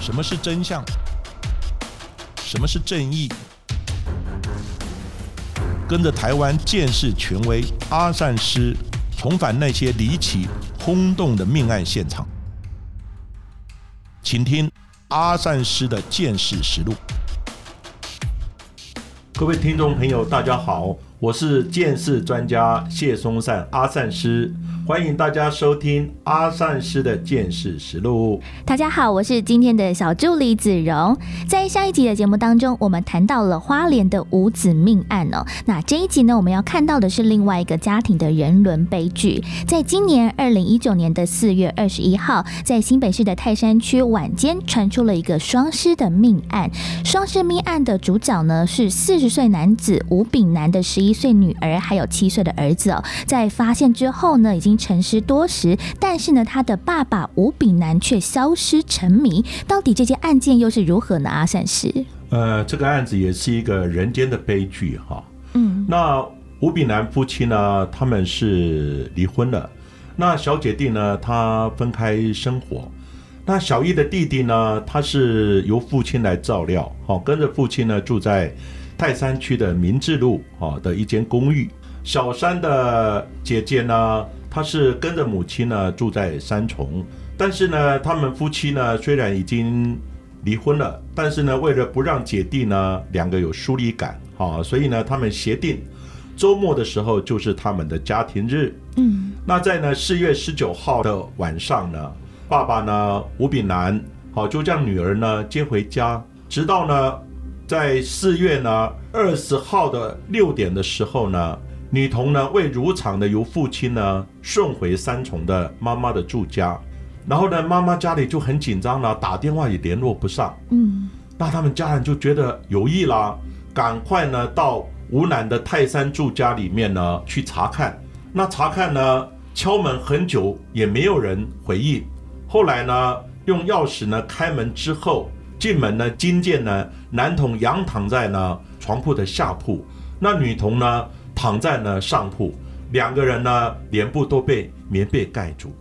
什么是真相？什么是正义？跟着台湾建识权威阿善师，重返那些离奇轰动的命案现场，请听阿善师的见识实录。各位听众朋友，大家好，我是见识专家谢松善阿善师。欢迎大家收听阿善师的见识实录。大家好，我是今天的小助理子荣。在上一集的节目当中，我们谈到了花莲的五子命案哦。那这一集呢，我们要看到的是另外一个家庭的人伦悲剧。在今年二零一九年的四月二十一号，在新北市的泰山区晚间传出了一个双尸的命案。双尸命案的主角呢是四十岁男子吴炳南的十一岁女儿，还有七岁的儿子哦。在发现之后呢，已经沉思多时，但是呢，他的爸爸吴炳南却消失成谜。到底这件案件又是如何呢？阿善师，呃，这个案子也是一个人间的悲剧哈。嗯，那吴炳南夫妻呢，他们是离婚了。那小姐弟呢，他分开生活。那小一的弟弟呢，他是由父亲来照料，好，跟着父亲呢住在泰山区的明治路啊的一间公寓。小三的姐姐呢？她是跟着母亲呢住在三重，但是呢，他们夫妻呢虽然已经离婚了，但是呢，为了不让姐弟呢两个有疏离感，好，所以呢，他们协定周末的时候就是他们的家庭日。嗯，那在呢四月十九号的晚上呢，爸爸呢吴炳南好就将女儿呢接回家，直到呢在四月呢二十号的六点的时候呢。女童呢，为如常的由父亲呢送回三重的妈妈的住家，然后呢，妈妈家里就很紧张了，打电话也联络不上。嗯，那他们家人就觉得有意啦，赶快呢到吴南的泰山住家里面呢去查看。那查看呢，敲门很久也没有人回应。后来呢，用钥匙呢开门之后，进门呢，惊见呢男童仰躺在呢床铺的下铺，那女童呢。躺在呢上铺，两个人呢脸部都被棉被盖住。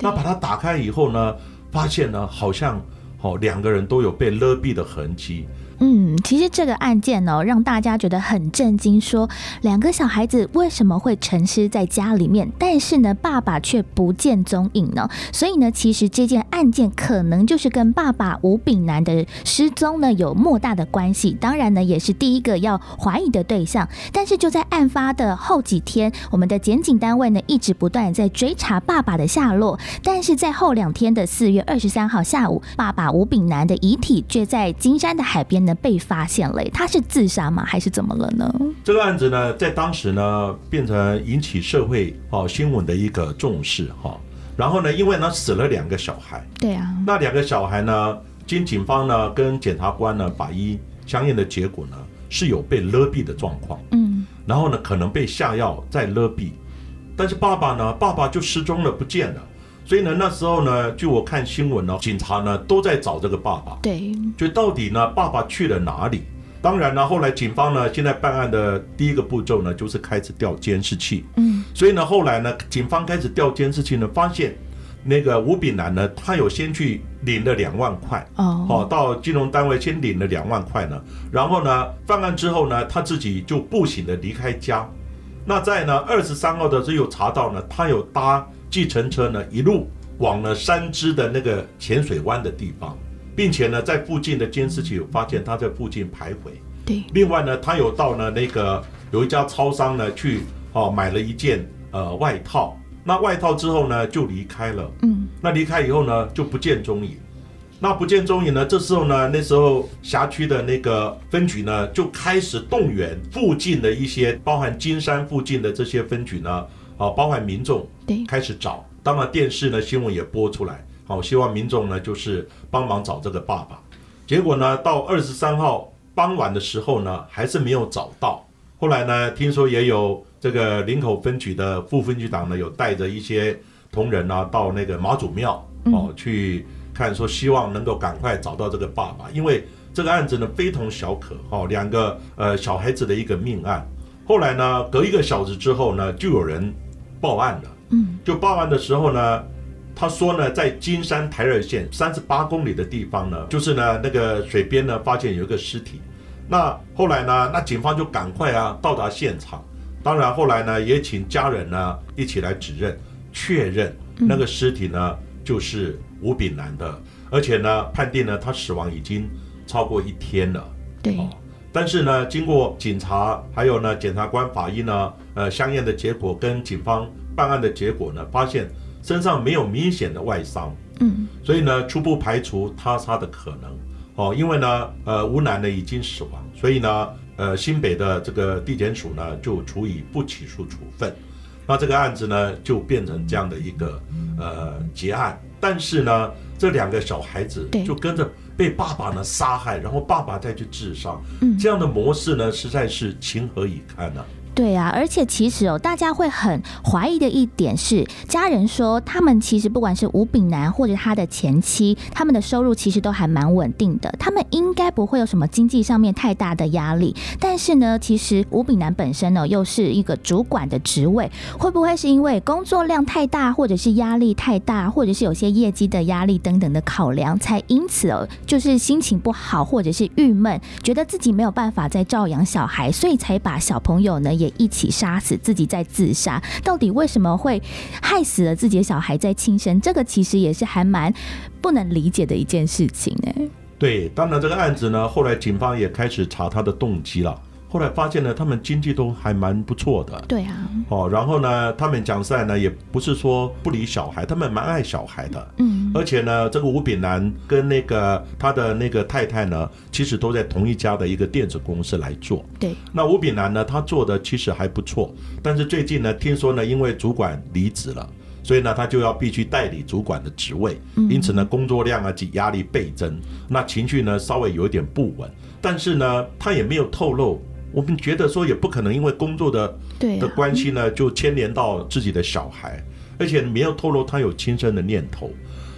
那把它打开以后呢，发现呢好像哦两个人都有被勒毙的痕迹。嗯，其实这个案件呢，让大家觉得很震惊，说两个小孩子为什么会沉尸在家里面，但是呢，爸爸却不见踪影呢？所以呢，其实这件案件可能就是跟爸爸吴炳南的失踪呢有莫大的关系。当然呢，也是第一个要怀疑的对象。但是就在案发的后几天，我们的检警单位呢一直不断在追查爸爸的下落。但是在后两天的四月二十三号下午，爸爸吴炳南的遗体却在金山的海边。被发现了，他是自杀吗？还是怎么了呢？这个案子呢，在当时呢，变成引起社会哦新闻的一个重视哈。然后呢，因为呢死了两个小孩，对啊，那两个小孩呢，经警方呢跟检察官呢法医相应的结果呢，是有被勒毙的状况，嗯，然后呢可能被下药再勒毙，但是爸爸呢，爸爸就失踪了，不见了。所以呢，那时候呢，据我看新闻呢，警察呢都在找这个爸爸。对，就到底呢，爸爸去了哪里？当然呢，后来警方呢，现在办案的第一个步骤呢，就是开始调监视器。嗯，所以呢，后来呢，警方开始调监视器呢，发现那个吴炳南呢，他有先去领了两万块。哦，好，到金融单位先领了两万块呢，然后呢，犯案之后呢，他自己就步行的离开家。那在呢二十三号的时候有查到呢，他有搭。计程车呢，一路往了三支的那个浅水湾的地方，并且呢，在附近的监视器有发现他在附近徘徊。对，另外呢，他有到呢那个有一家超商呢去哦买了一件呃外套，那外套之后呢就离开了。嗯，那离开以后呢就不见踪影。那不见踪影呢，这时候呢，那时候辖区的那个分局呢就开始动员附近的一些，包含金山附近的这些分局呢。啊，包含民众对开始找，当然电视呢新闻也播出来，好，希望民众呢就是帮忙找这个爸爸。结果呢，到二十三号傍晚的时候呢，还是没有找到。后来呢，听说也有这个林口分局的副分局长呢，有带着一些同仁呢到那个马祖庙哦去看，说希望能够赶快找到这个爸爸，因为这个案子呢非同小可，哦，两个呃小孩子的一个命案。后来呢，隔一个小时之后呢，就有人。报案了，嗯，就报案的时候呢，他说呢，在金山台二线三十八公里的地方呢，就是呢那个水边呢发现有一个尸体。那后来呢，那警方就赶快啊到达现场。当然后来呢，也请家人呢一起来指认，确认那个尸体呢就是吴炳南的，而且呢判定呢他死亡已经超过一天了。对。但是呢，经过警察还有呢检察官、法医呢，呃相验的结果跟警方办案的结果呢，发现身上没有明显的外伤，嗯，所以呢初步排除他杀的可能。哦，因为呢，呃吴男呢已经死亡，所以呢，呃新北的这个地检署呢就处以不起诉处分，那这个案子呢就变成这样的一个呃结案。但是呢，这两个小孩子就跟着。被爸爸呢杀害，然后爸爸再去自杀，这样的模式呢，实在是情何以堪呢？对啊，而且其实哦，大家会很怀疑的一点是，家人说他们其实不管是吴炳南或者他的前妻，他们的收入其实都还蛮稳定的，他们应该不会有什么经济上面太大的压力。但是呢，其实吴炳南本身呢又是一个主管的职位，会不会是因为工作量太大，或者是压力太大，或者是有些业绩的压力等等的考量，才因此哦就是心情不好，或者是郁闷，觉得自己没有办法再照养小孩，所以才把小朋友呢也。一起杀死自己在自杀，到底为什么会害死了自己的小孩在轻生？这个其实也是还蛮不能理解的一件事情哎。对，当然这个案子呢，后来警方也开始查他的动机了。后来发现呢，他们经济都还蛮不错的。对啊。哦，然后呢，他们讲实在呢，也不是说不理小孩，他们蛮爱小孩的。嗯。而且呢，这个吴炳南跟那个他的那个太太呢，其实都在同一家的一个电子公司来做。对。那吴炳南呢，他做的其实还不错，但是最近呢，听说呢，因为主管离职了，所以呢，他就要必须代理主管的职位，因此呢，工作量啊及压力倍增，那情绪呢稍微有一点不稳，但是呢，他也没有透露。我们觉得说也不可能因为工作的的关系呢，就牵连到自己的小孩，而且没有透露他有轻生的念头，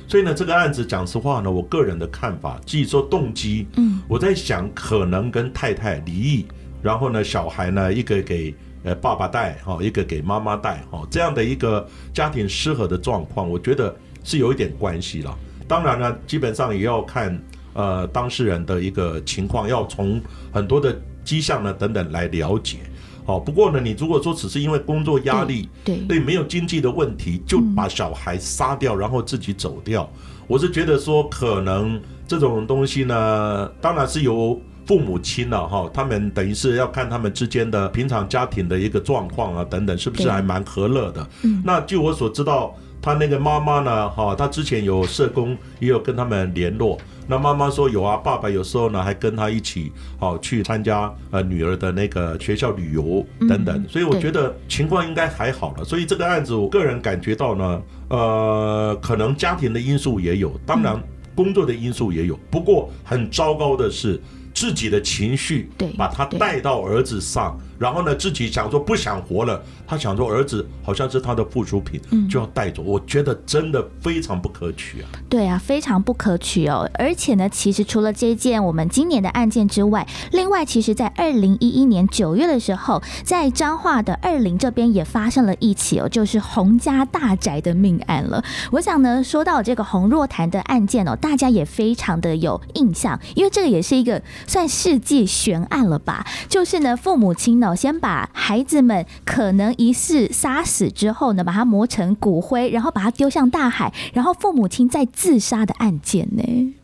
所以呢，这个案子讲实话呢，我个人的看法，即说动机，嗯，我在想可能跟太太离异，然后呢，小孩呢一个给呃爸爸带哈，一个给妈妈带哈，这样的一个家庭失和的状况，我觉得是有一点关系了。当然呢，基本上也要看呃当事人的一个情况，要从很多的。迹象呢？等等来了解。好，不过呢，你如果说只是因为工作压力，对，对，没有经济的问题，就把小孩杀掉，然后自己走掉，我是觉得说，可能这种东西呢，当然是由父母亲了哈，他们等于是要看他们之间的平常家庭的一个状况啊，等等，是不是还蛮和乐的？嗯，那据我所知道，他那个妈妈呢，哈，他之前有社工也有跟他们联络。那妈妈说有啊，爸爸有时候呢还跟他一起好去参加呃女儿的那个学校旅游等等，所以我觉得情况应该还好了。所以这个案子，我个人感觉到呢，呃，可能家庭的因素也有，当然工作的因素也有。不过很糟糕的是自己的情绪，对，把他带到儿子上。然后呢，自己想说不想活了，他想说儿子好像是他的附属品，就要带走。我觉得真的非常不可取啊！对啊，非常不可取哦。而且呢，其实除了这件我们今年的案件之外，另外其实在二零一一年九月的时候，在彰化的二林这边也发生了一起哦，就是洪家大宅的命案了。我想呢，说到这个洪若潭的案件哦，大家也非常的有印象，因为这个也是一个算世纪悬案了吧？就是呢，父母亲呢。先把孩子们可能疑似杀死之后呢，把它磨成骨灰，然后把它丢向大海，然后父母亲再自杀的案件呢？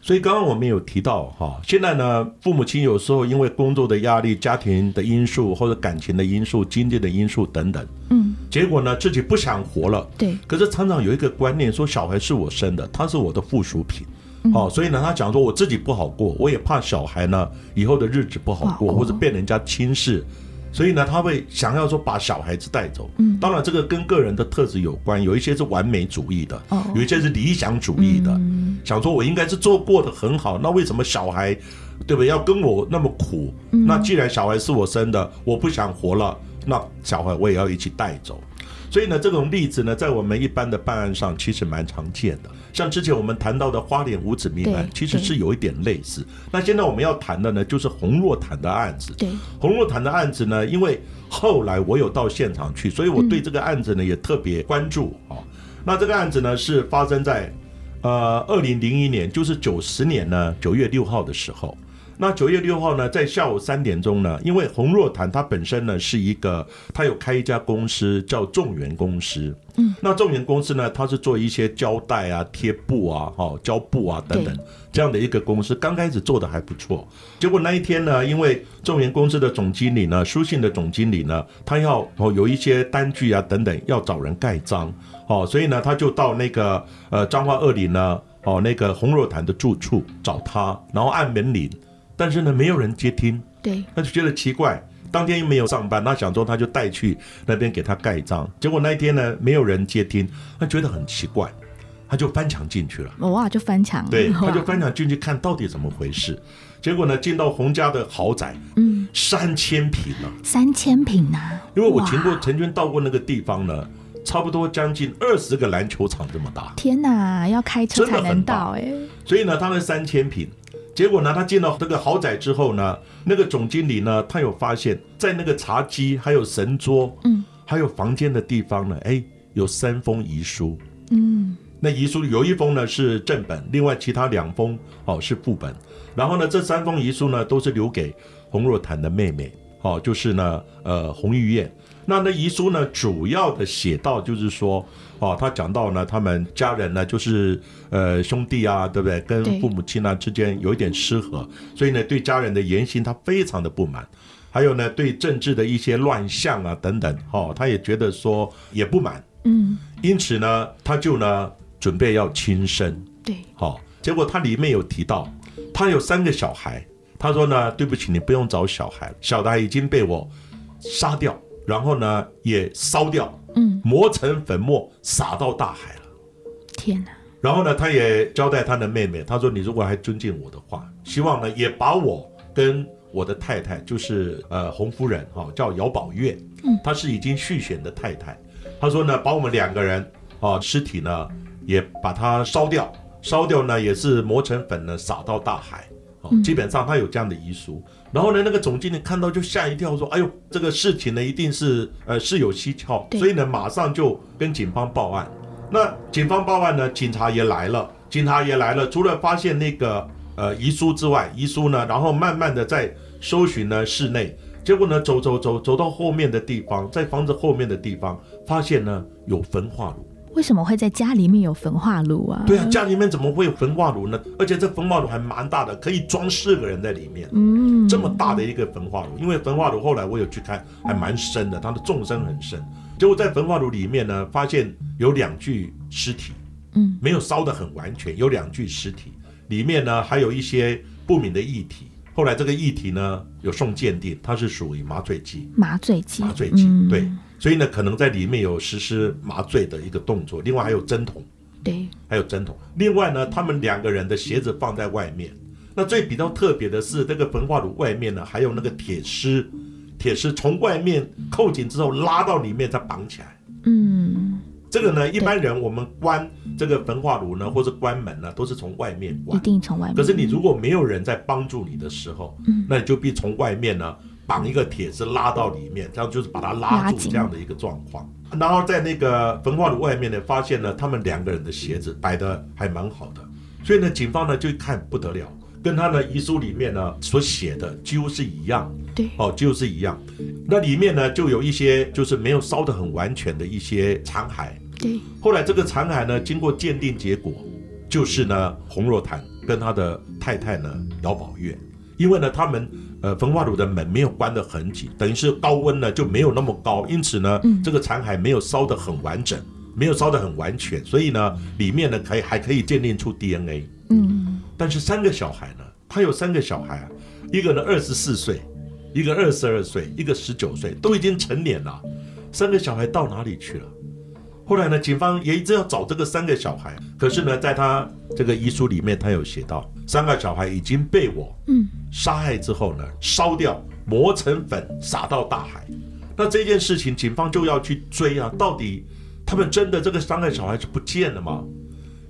所以刚刚我们有提到哈，现在呢，父母亲有时候因为工作的压力、家庭的因素或者感情的因素、经济的因素等等，嗯，结果呢自己不想活了，对。可是常常有一个观念说，小孩是我生的，他是我的附属品。好，所以呢，他讲说我自己不好过，我也怕小孩呢以后的日子不好过，或者被人家轻视，所以呢，他会想要说把小孩子带走。嗯，当然这个跟个人的特质有关，有一些是完美主义的，哦，有一些是理想主义的，想说我应该是做过的很好，那为什么小孩，对不对？要跟我那么苦？那既然小孩是我生的，我不想活了，那小孩我也要一起带走。所以呢，这种例子呢，在我们一般的办案上其实蛮常见的。像之前我们谈到的花脸五子命案，其实是有一点类似。那现在我们要谈的呢，就是洪若潭的案子。对，洪若潭的案子呢，因为后来我有到现场去，所以我对这个案子呢也特别关注啊。那这个案子呢是发生在呃二零零一年，就是九十年呢九月六号的时候。那九月六号呢，在下午三点钟呢，因为洪若潭他本身呢是一个，他有开一家公司叫众源公司。嗯，那众源公司呢，它是做一些胶带啊、贴布啊、哈胶布啊等等这样的一个公司。刚开始做的还不错，结果那一天呢，因为众源公司的总经理呢，书信的总经理呢，他要哦有一些单据啊等等要找人盖章，哦，所以呢，他就到那个呃彰化二里呢，哦那个洪若潭的住处找他，然后按门铃。但是呢，没有人接听，对，他就觉得奇怪。当天又没有上班，他想说他就带去那边给他盖章。结果那一天呢，没有人接听，他觉得很奇怪，他就翻墙进去了。哇，就翻墙，对，他就翻墙进去看到底怎么回事。结果呢，进到洪家的豪宅，嗯，三千平呢，三千平呢。因为我经过曾经到过那个地方呢，差不多将近二十个篮球场这么大。天哪，要开车才能到哎。所以呢，他那三千平。结果呢，他进到这个豪宅之后呢，那个总经理呢，他有发现，在那个茶几、还有神桌，嗯，还有房间的地方呢，哎，有三封遗书，嗯，那遗书有一封呢是正本，另外其他两封哦是副本，然后呢，这三封遗书呢都是留给洪若潭的妹妹，哦，就是呢，呃，洪玉燕。那那遗书呢，主要的写到就是说，哦，他讲到呢，他们家人呢，就是呃兄弟啊，对不对？跟父母亲呢之间有一点失和，所以呢，对家人的言行他非常的不满，还有呢，对政治的一些乱象啊等等，哦，他也觉得说也不满，嗯，因此呢，他就呢准备要轻生，对，好，结果他里面有提到，他有三个小孩，他说呢，对不起，你不用找小孩，小孩已经被我杀掉。然后呢，也烧掉，嗯，磨成粉末，撒到大海了。天哪！然后呢，他也交代他的妹妹，他说：“你如果还尊敬我的话，希望呢，也把我跟我的太太，就是呃洪夫人哈，叫姚宝月，嗯，她是已经续弦的太太。他说呢，把我们两个人啊尸体呢，也把它烧掉，烧掉呢，也是磨成粉呢，撒到大海。哦，基本上他有这样的遗书。”然后呢，那个总经理看到就吓一跳，说：“哎呦，这个事情呢一定是呃事有蹊跷。”所以呢，马上就跟警方报案。那警方报案呢，警察也来了，警察也来了。除了发现那个呃遗书之外，遗书呢，然后慢慢的在搜寻呢室内，结果呢走走走走到后面的地方，在房子后面的地方发现呢有焚化炉。为什么会在家里面有焚化炉啊？对啊，家里面怎么会有焚化炉呢？而且这焚化炉还蛮大的，可以装四个人在里面。嗯，这么大的一个焚化炉，因为焚化炉后来我有去看，还蛮深的，它的纵深很深。结果在焚化炉里面呢，发现有两具尸体，嗯，没有烧得很完全，有两具尸体，里面呢还有一些不明的液体。后来这个议题呢有送鉴定，它是属于麻醉剂。麻醉剂，麻醉剂，对。所以呢，可能在里面有实施麻醉的一个动作，另外还有针筒，对，还有针筒。另外呢，他们两个人的鞋子放在外面。那最比较特别的是，这个焚化炉外面呢，还有那个铁丝，铁丝从外面扣紧之后拉到里面再绑起来。嗯，这个呢，一般人我们关这个焚化炉呢，或者关门呢，都是从外面关，一定从外面。可是你如果没有人在帮助你的时候，嗯，那你就必从外面呢。绑一个铁丝拉到里面，这样就是把它拉住这样的一个状况。然后在那个焚化炉外面呢，发现了他们两个人的鞋子摆的还蛮好的，所以呢，警方呢就看不得了，跟他的遗书里面呢所写的几乎是一样。对，哦，几乎是一样。那里面呢就有一些就是没有烧得很完全的一些残骸。对。后来这个残骸呢，经过鉴定结果，就是呢洪若潭跟他的太太呢姚宝月，因为呢他们。呃，焚化炉的门没有关得很紧，等于是高温呢就没有那么高，因此呢，这个残骸没有烧得很完整，没有烧得很完全，所以呢，里面呢可以还可以鉴定出 DNA。嗯，但是三个小孩呢，他有三个小孩啊，一个呢二十四岁，一个二十二岁，一个十九岁，都已经成年了，三个小孩到哪里去了？后来呢，警方也一直要找这个三个小孩，可是呢，在他这个遗书里面，他有写到，三个小孩已经被我嗯杀害之后呢，烧掉，磨成粉，撒到大海。那这件事情，警方就要去追啊，到底他们真的这个三个小孩是不见了吗？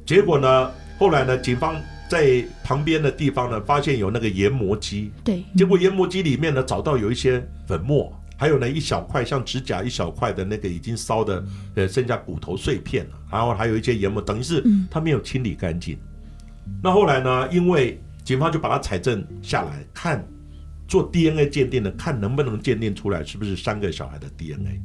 结果呢，后来呢，警方在旁边的地方呢，发现有那个研磨机，对，结果研磨机里面呢，找到有一些粉末。还有呢一小块像指甲一小块的那个已经烧的呃剩下骨头碎片了，然后还有一些研磨，等于是他没有清理干净。那后来呢，因为警方就把它采证下来，看做 DNA 鉴定的，看能不能鉴定出来是不是三个小孩的 DNA。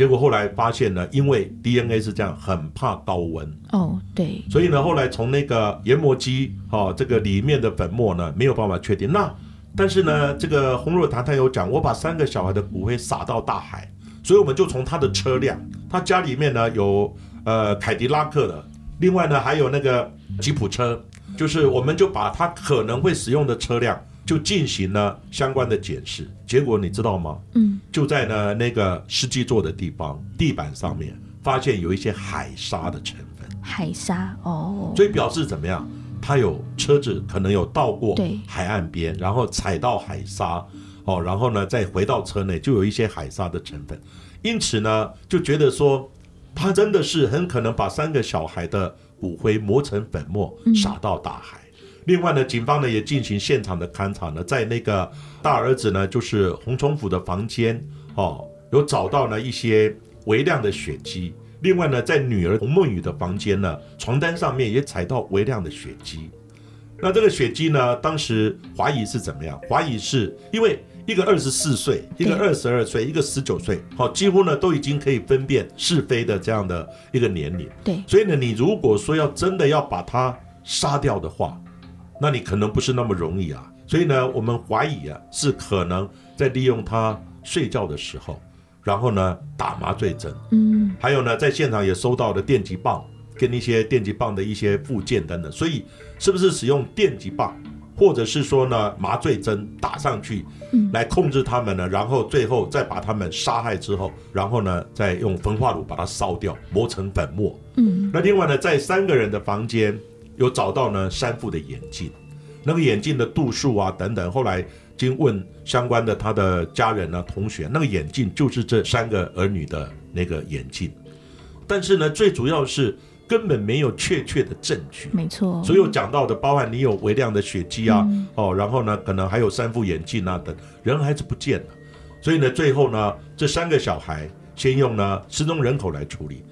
结果后来发现呢，因为 DNA 是这样，很怕高温哦，对，所以呢，后来从那个研磨机哦，这个里面的粉末呢，没有办法确定。那但是呢，这个洪若潭他有讲，我把三个小孩的骨灰撒到大海，所以我们就从他的车辆，他家里面呢有呃凯迪拉克的，另外呢还有那个吉普车，就是我们就把他可能会使用的车辆。就进行了相关的检视，结果你知道吗？嗯，就在呢那个司机坐的地方地板上面，发现有一些海沙的成分。海沙哦，所以表示怎么样？他有车子可能有到过海岸边，然后踩到海沙，哦，然后呢再回到车内，就有一些海沙的成分。因此呢，就觉得说他真的是很可能把三个小孩的骨灰磨成粉末，撒到大海。另外呢，警方呢也进行现场的勘查呢，在那个大儿子呢，就是洪崇福的房间哦，有找到呢一些微量的血迹。另外呢，在女儿洪梦雨的房间呢，床单上面也踩到微量的血迹。那这个血迹呢，当时怀疑是怎么样？怀疑是因为一个二十四岁，一个二十二岁，一个十九岁，好，几乎呢都已经可以分辨是非的这样的一个年龄。对，所以呢，你如果说要真的要把他杀掉的话，那你可能不是那么容易啊，所以呢，我们怀疑啊，是可能在利用他睡觉的时候，然后呢打麻醉针，嗯，还有呢，在现场也收到了电击棒跟一些电击棒的一些附件等等，所以是不是使用电击棒，或者是说呢麻醉针打上去，来控制他们呢，然后最后再把他们杀害之后，然后呢再用焚化炉把它烧掉，磨成粉末，嗯，那另外呢，在三个人的房间。有找到呢三副的眼镜，那个眼镜的度数啊等等，后来经问相关的他的家人啊同学，那个眼镜就是这三个儿女的那个眼镜，但是呢最主要是根本没有确切的证据，没错，所有讲到的包含你有微量的血迹啊，哦，然后呢可能还有三副眼镜啊等，人还是不见了，所以呢最后呢这三个小孩先用呢失踪人口来处理，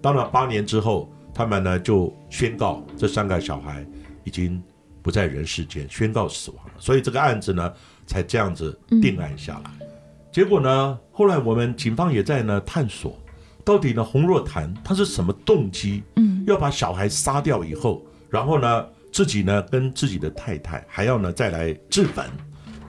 当然八年之后。他们呢就宣告这三个小孩已经不在人世间，宣告死亡了。所以这个案子呢才这样子定案下来。结果呢，后来我们警方也在呢探索，到底呢洪若潭他是什么动机，嗯，要把小孩杀掉以后，然后呢自己呢跟自己的太太还要呢再来自焚。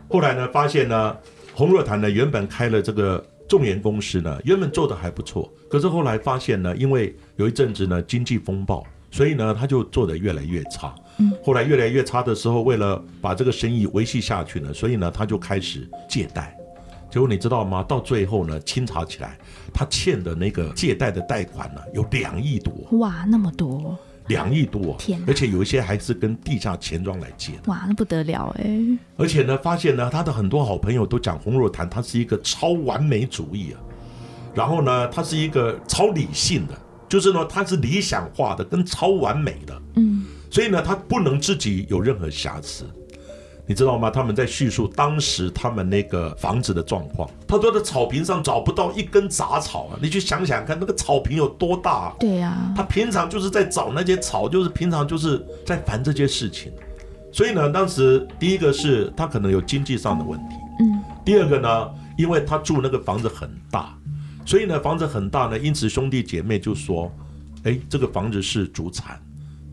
后来呢发现呢洪若潭呢原本开了这个。众研公司呢，原本做的还不错，可是后来发现呢，因为有一阵子呢经济风暴，所以呢他就做的越来越差。嗯，后来越来越差的时候，为了把这个生意维系下去呢，所以呢他就开始借贷。结果你知道吗？到最后呢，清查起来，他欠的那个借贷的贷款呢有两亿多。哇，那么多。两亿多，天！而且有一些还是跟地下钱庄来借的，哇，那不得了哎！而且呢，发现呢，他的很多好朋友都讲洪若潭，他是一个超完美主义啊，然后呢，他是一个超理性的，就是呢，他是理想化的，跟超完美的，嗯，所以呢，他不能自己有任何瑕疵。你知道吗？他们在叙述当时他们那个房子的状况。他说的草坪上找不到一根杂草啊！你去想想看，那个草坪有多大？对呀。他平常就是在找那些草，就是平常就是在烦这些事情。所以呢，当时第一个是他可能有经济上的问题。嗯。第二个呢，因为他住那个房子很大，所以呢房子很大呢，因此兄弟姐妹就说：“哎，这个房子是主产，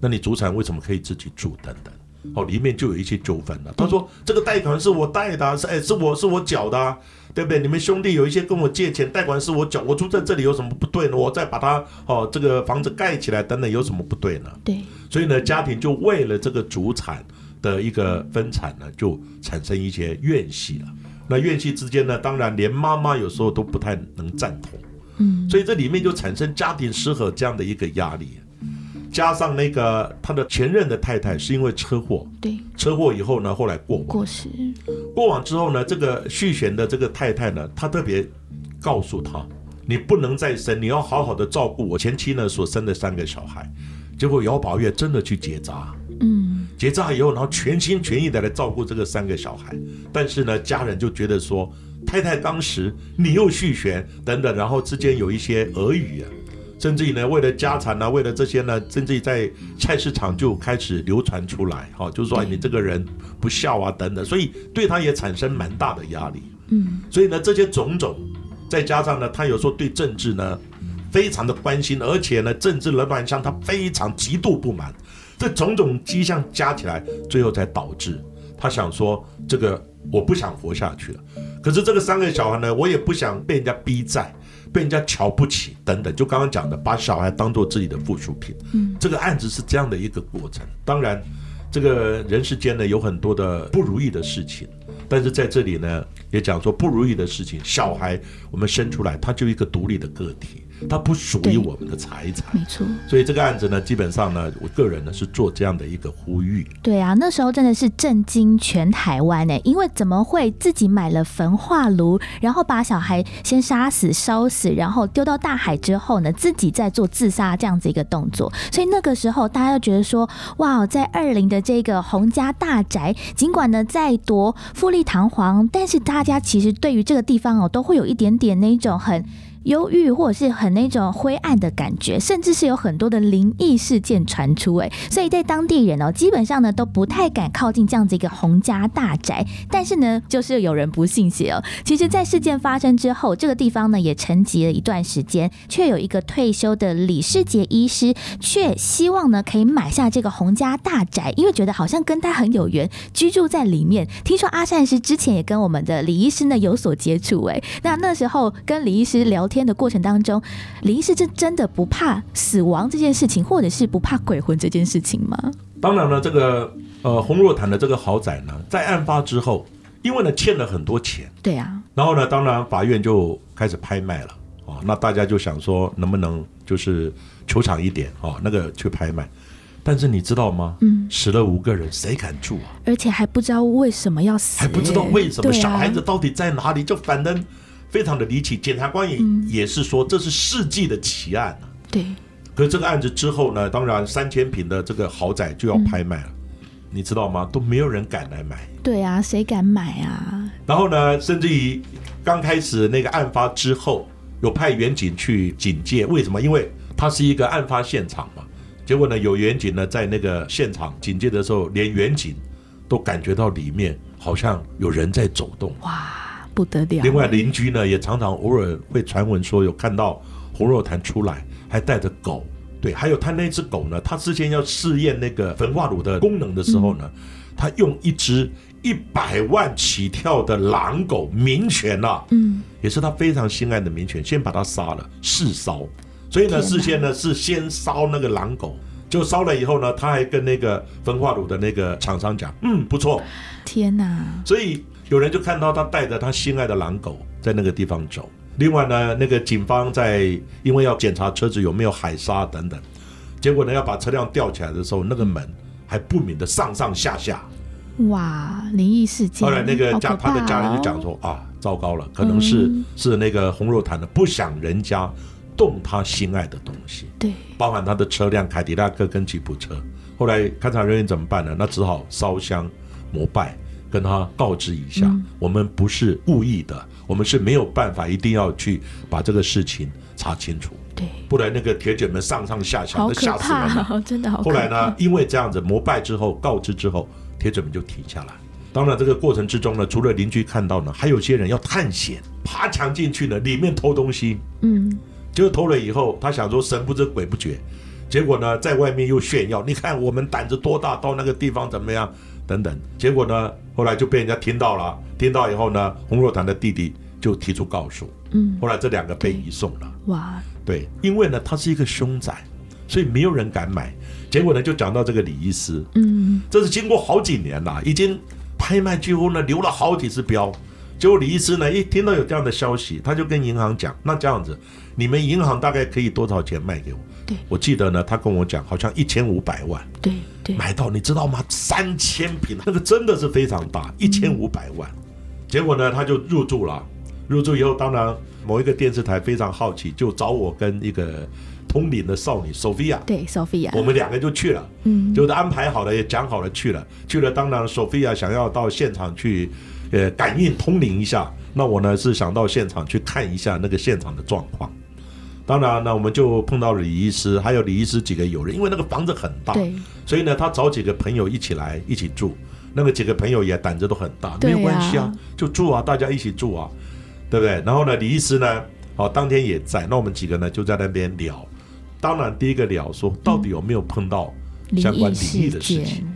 那你主产为什么可以自己住？等等。”哦，里面就有一些纠纷了。他说：“这个贷款是我贷的，是哎，是我是我缴的，对不对？你们兄弟有一些跟我借钱，贷款是我缴，我住在这里有什么不对呢？我再把它哦，这个房子盖起来等等，有什么不对呢？”对。所以呢，家庭就为了这个主产的一个分产呢，就产生一些怨气了。那怨气之间呢，当然连妈妈有时候都不太能赞同。嗯。所以这里面就产生家庭失和这样的一个压力。加上那个他的前任的太太是因为车祸，对，车祸以后呢，后来过往过世，过往之后呢，这个续弦的这个太太呢，她特别告诉他，你不能再生，你要好好的照顾我前妻呢所生的三个小孩。结果姚宝月真的去结扎，嗯，结扎以后，然后全心全意的来照顾这个三个小孩，但是呢，家人就觉得说太太当时你又续弦等等，然后之间有一些俄语啊，甚至于呢，为了家产呢，为了这些呢，甚至于在菜市场就开始流传出来，哈，就是说你这个人不孝啊等等，所以对他也产生蛮大的压力。嗯，所以呢，这些种种，再加上呢，他有时候对政治呢非常的关心，而且呢，政治的乱象他非常极度不满，这种种迹象加起来，最后才导致他想说这个我不想活下去了。可是这个三个小孩呢，我也不想被人家逼债，被人家瞧不起等等。就刚刚讲的，把小孩当做自己的附属品。嗯，这个案子是这样的一个过程。当然，这个人世间呢有很多的不如意的事情，但是在这里呢也讲说不如意的事情，小孩我们生出来他就一个独立的个体。它不属于我们的财产，没错。所以这个案子呢，基本上呢，我个人呢是做这样的一个呼吁。对啊，那时候真的是震惊全台湾呢，因为怎么会自己买了焚化炉，然后把小孩先杀死、烧死，然后丢到大海之后呢，自己再做自杀这样子一个动作。所以那个时候大家都觉得说，哇，在二零的这个洪家大宅，尽管呢再多富丽堂皇，但是大家其实对于这个地方哦，都会有一点点那种很。忧郁或者是很那种灰暗的感觉，甚至是有很多的灵异事件传出，哎，所以在当地人哦，基本上呢都不太敢靠近这样子一个洪家大宅。但是呢，就是有人不信邪哦。其实，在事件发生之后，这个地方呢也沉寂了一段时间，却有一个退休的李世杰医师，却希望呢可以买下这个洪家大宅，因为觉得好像跟他很有缘，居住在里面。听说阿善师之前也跟我们的李医师呢有所接触，哎，那那时候跟李医师聊。天的过程当中，林医师是真的不怕死亡这件事情，或者是不怕鬼魂这件事情吗？当然了，这个呃洪若潭的这个豪宅呢，在案发之后，因为呢欠了很多钱，对啊，然后呢，当然法院就开始拍卖了啊，那大家就想说，能不能就是求偿一点啊，那个去拍卖，但是你知道吗？嗯，死了五个人，谁敢住啊？而且还不知道为什么要死，还不知道为什么小孩子到底在哪里，就反正。非常的离奇，检察官也也是说这是世纪的奇案啊。对。可是这个案子之后呢，当然三千平的这个豪宅就要拍卖了，你知道吗？都没有人敢来买。对啊，谁敢买啊？然后呢，甚至于刚开始那个案发之后，有派远警去警戒，为什么？因为它是一个案发现场嘛。结果呢，有远警呢在那个现场警戒的时候，连远警都感觉到里面好像有人在走动。哇！不得了！另外，邻居呢也常常偶尔会传闻说有看到洪若潭出来，还带着狗。对，还有他那只狗呢，他之前要试验那个焚化炉的功能的时候呢，他用一只一百万起跳的狼狗名犬啊，嗯，也是他非常心爱的民犬，先把它杀了试烧。所以呢，事先呢是先烧那个狼狗，就烧了以后呢，他还跟那个焚化炉的那个厂商讲，嗯，不错。天哪！所以。有人就看到他带着他心爱的狼狗在那个地方走。另外呢，那个警方在因为要检查车子有没有海沙等等，结果呢要把车辆吊起来的时候，那个门还不明的上上下下。哇，灵异事件！后来那个家他的家人就讲说啊，糟糕了，可能是是那个洪若潭的不想人家动他心爱的东西，对，包含他的车辆凯迪拉克跟吉普车。后来勘察人员怎么办呢？那只好烧香膜拜。跟他告知一下，我们不是故意的，我们是没有办法，一定要去把这个事情查清楚。对，不然那个铁卷门上上下下，都吓死人了，真的好。后来呢，因为这样子膜拜之后，告知之后，铁卷门就停下来。当然，这个过程之中呢，除了邻居看到呢，还有些人要探险，爬墙进去呢，里面偷东西。嗯，结果偷了以后，他想说神不知鬼不觉，结果呢，在外面又炫耀，你看我们胆子多大，到那个地方怎么样？等等，结果呢？后来就被人家听到了，听到以后呢，洪若潭的弟弟就提出告诉。嗯，后来这两个被移送了。哇，对，因为呢，他是一个凶宅，所以没有人敢买。结果呢，就讲到这个李医师。嗯，这是经过好几年了，已经拍卖几乎呢留了好几次标。结果李医师呢，一听到有这样的消息，他就跟银行讲：“那这样子，你们银行大概可以多少钱卖给我？”对，我记得呢，他跟我讲，好像一千五百万。对对，买到你知道吗？三千平，那个真的是非常大，一千五百万。结果呢，他就入住了。入住以后，当然某一个电视台非常好奇，就找我跟一个通灵的少女 Sophia。对，Sophia，我们两个就去了。嗯，就是安排好了，也讲好了去了。去了，当然 Sophia 想要到现场去。呃，感应通灵一下，那我呢是想到现场去看一下那个现场的状况。当然，那我们就碰到了李医师，还有李医师几个友人，因为那个房子很大，对，所以呢，他找几个朋友一起来一起住。那个几个朋友也胆子都很大，没有关系啊，就住啊，大家一起住啊，对不对？然后呢，李医师呢，哦，当天也在，那我们几个呢就在那边聊。当然，第一个聊说到底有没有碰到相关灵异的事情。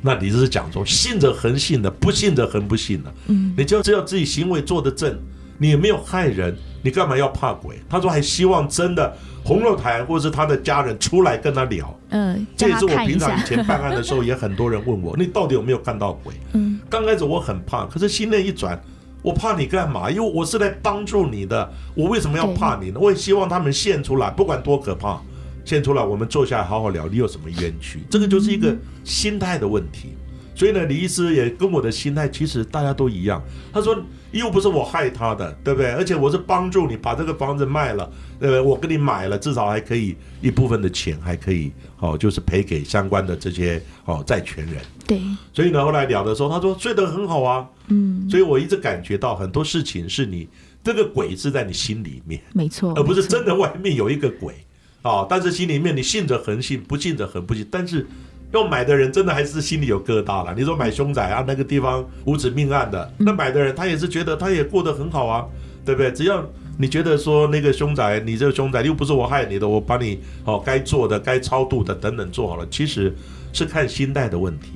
那李医师讲说，信者恒信的，不信者恒不信的。嗯，你就只要自己行为做得正，你也没有害人，你干嘛要怕鬼？他说还希望真的洪若台或是他的家人出来跟他聊。嗯，这也是我平常以，前办案的时候，也很多人问我，你到底有没有看到鬼？嗯，刚开始我很怕，可是心念一转，我怕你干嘛？因为我是来帮助你的，我为什么要怕你呢？我也希望他们现出来，不管多可怕，现出来，我们坐下来好好聊，你有什么冤屈？这个就是一个心态的问题。所以呢，李医师也跟我的心态其实大家都一样。他说又不是我害他的，对不对？而且我是帮助你把这个房子卖了，对不对？我给你买了，至少还可以一部分的钱还可以哦，就是赔给相关的这些哦债权人。对，所以呢，后来聊的时候，他说睡得很好啊。嗯，所以我一直感觉到很多事情是你这个鬼是在你心里面，没错，而不是真的外面有一个鬼啊、但是心里面你信者恒信，不信者恒不信。但是要买的人真的还是心里有疙瘩了。你说买凶宅啊，那个地方无子命案的，那买的人他也是觉得他也过得很好啊，对不对？只要你觉得说那个凶宅，你这个凶宅又不是我害你的，我把你哦该做的、该超度的等等做好了，其实是看心态的问题。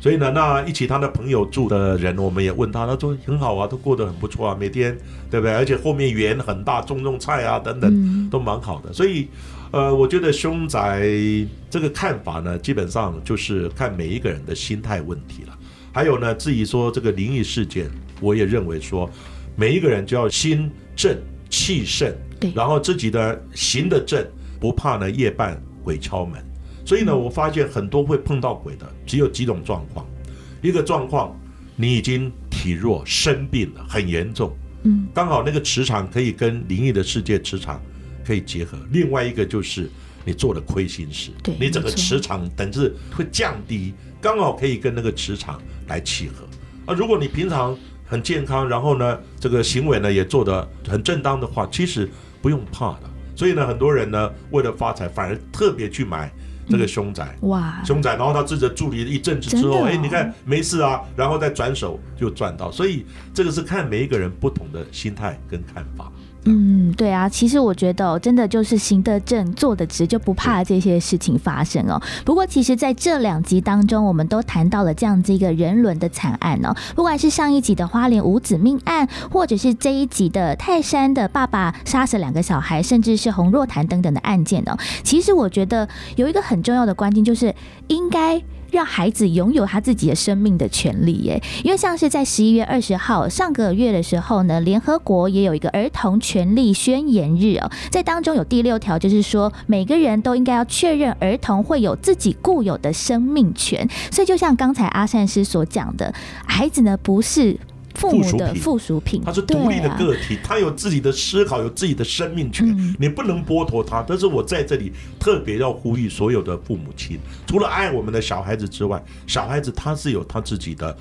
所以呢，那一起他的朋友住的人，我们也问他，他说很好啊，都过得很不错啊，每天对不对？而且后面园很大，种种菜啊等等，嗯都蛮好的。所以，呃，我觉得凶宅这个看法呢，基本上就是看每一个人的心态问题了。还有呢，至于说这个灵异事件，我也认为说，每一个人就要心正气盛，对然后自己的行得正，不怕呢夜半鬼敲门。所以呢，我发现很多会碰到鬼的，只有几种状况。一个状况，你已经体弱生病了，很严重，嗯，刚好那个磁场可以跟灵异的世界磁场可以结合。另外一个就是你做了亏心事，你整个磁场等是会降低，刚好可以跟那个磁场来契合。啊，如果你平常很健康，然后呢，这个行为呢也做得很正当的话，其实不用怕的。所以呢，很多人呢为了发财，反而特别去买这个凶宅。哇，凶宅，然后他自己的助理一阵子之后，真的哦哎，你看没事啊，然后再转手就赚到，所以这个是看每一个人不同的心态跟看法。嗯，对啊，其实我觉得、真的就是行得正，坐得直，就不怕这些事情发生哦。不过，其实在这两集当中，我们都谈到了这样子一个人伦的惨案哦，不管是上一集的花莲五子命案，或者是这一集的泰山的爸爸杀死两个小孩，甚至是洪若潭等等的案件哦。其实我觉得有一个很重要的关键，就是应该。让孩子拥有他自己的生命的权利，耶！因为像是在十一月二十号上个月的时候呢，联合国也有一个儿童权利宣言日哦，在当中有第六条，就是说每个人都应该要确认儿童会有自己固有的生命权。所以就像刚才阿善师所讲的，孩子呢不是。父母的附附属品，他是独立的个体，他有自己的思考，有自己的生命权，嗯你不能剥夺他。但是我在这里特别要呼吁所有的父母亲，除了爱我们的小孩子之外，小孩子他是有他自己的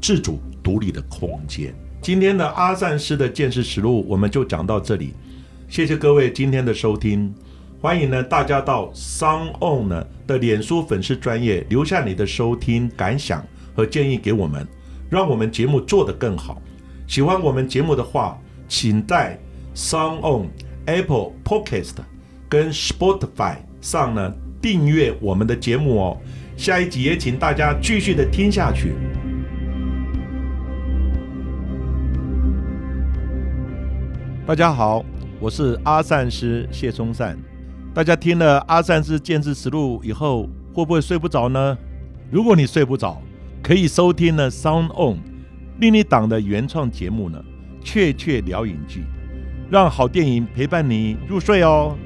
自主独立的空间。今天的阿善师的见识实录我们就讲到这里，谢谢各位今天的收听。欢迎呢大家到 Sound On 呢的脸书粉丝专业留下你的收听感想和建议给我们，让我们节目做得更好。喜欢我们节目的话，请在 Sound On、Apple Podcast 跟 Spotify 上呢订阅我们的节目哦。下一集也请大家继续的听下去。大家好，我是阿善师谢松善。大家听了阿善师见识实录以后，会不会睡不着呢？如果你睡不着，可以收听呢 Sound On 另一档的原创节目呢，《雀雀聊影剧》，让好电影陪伴你入睡哦。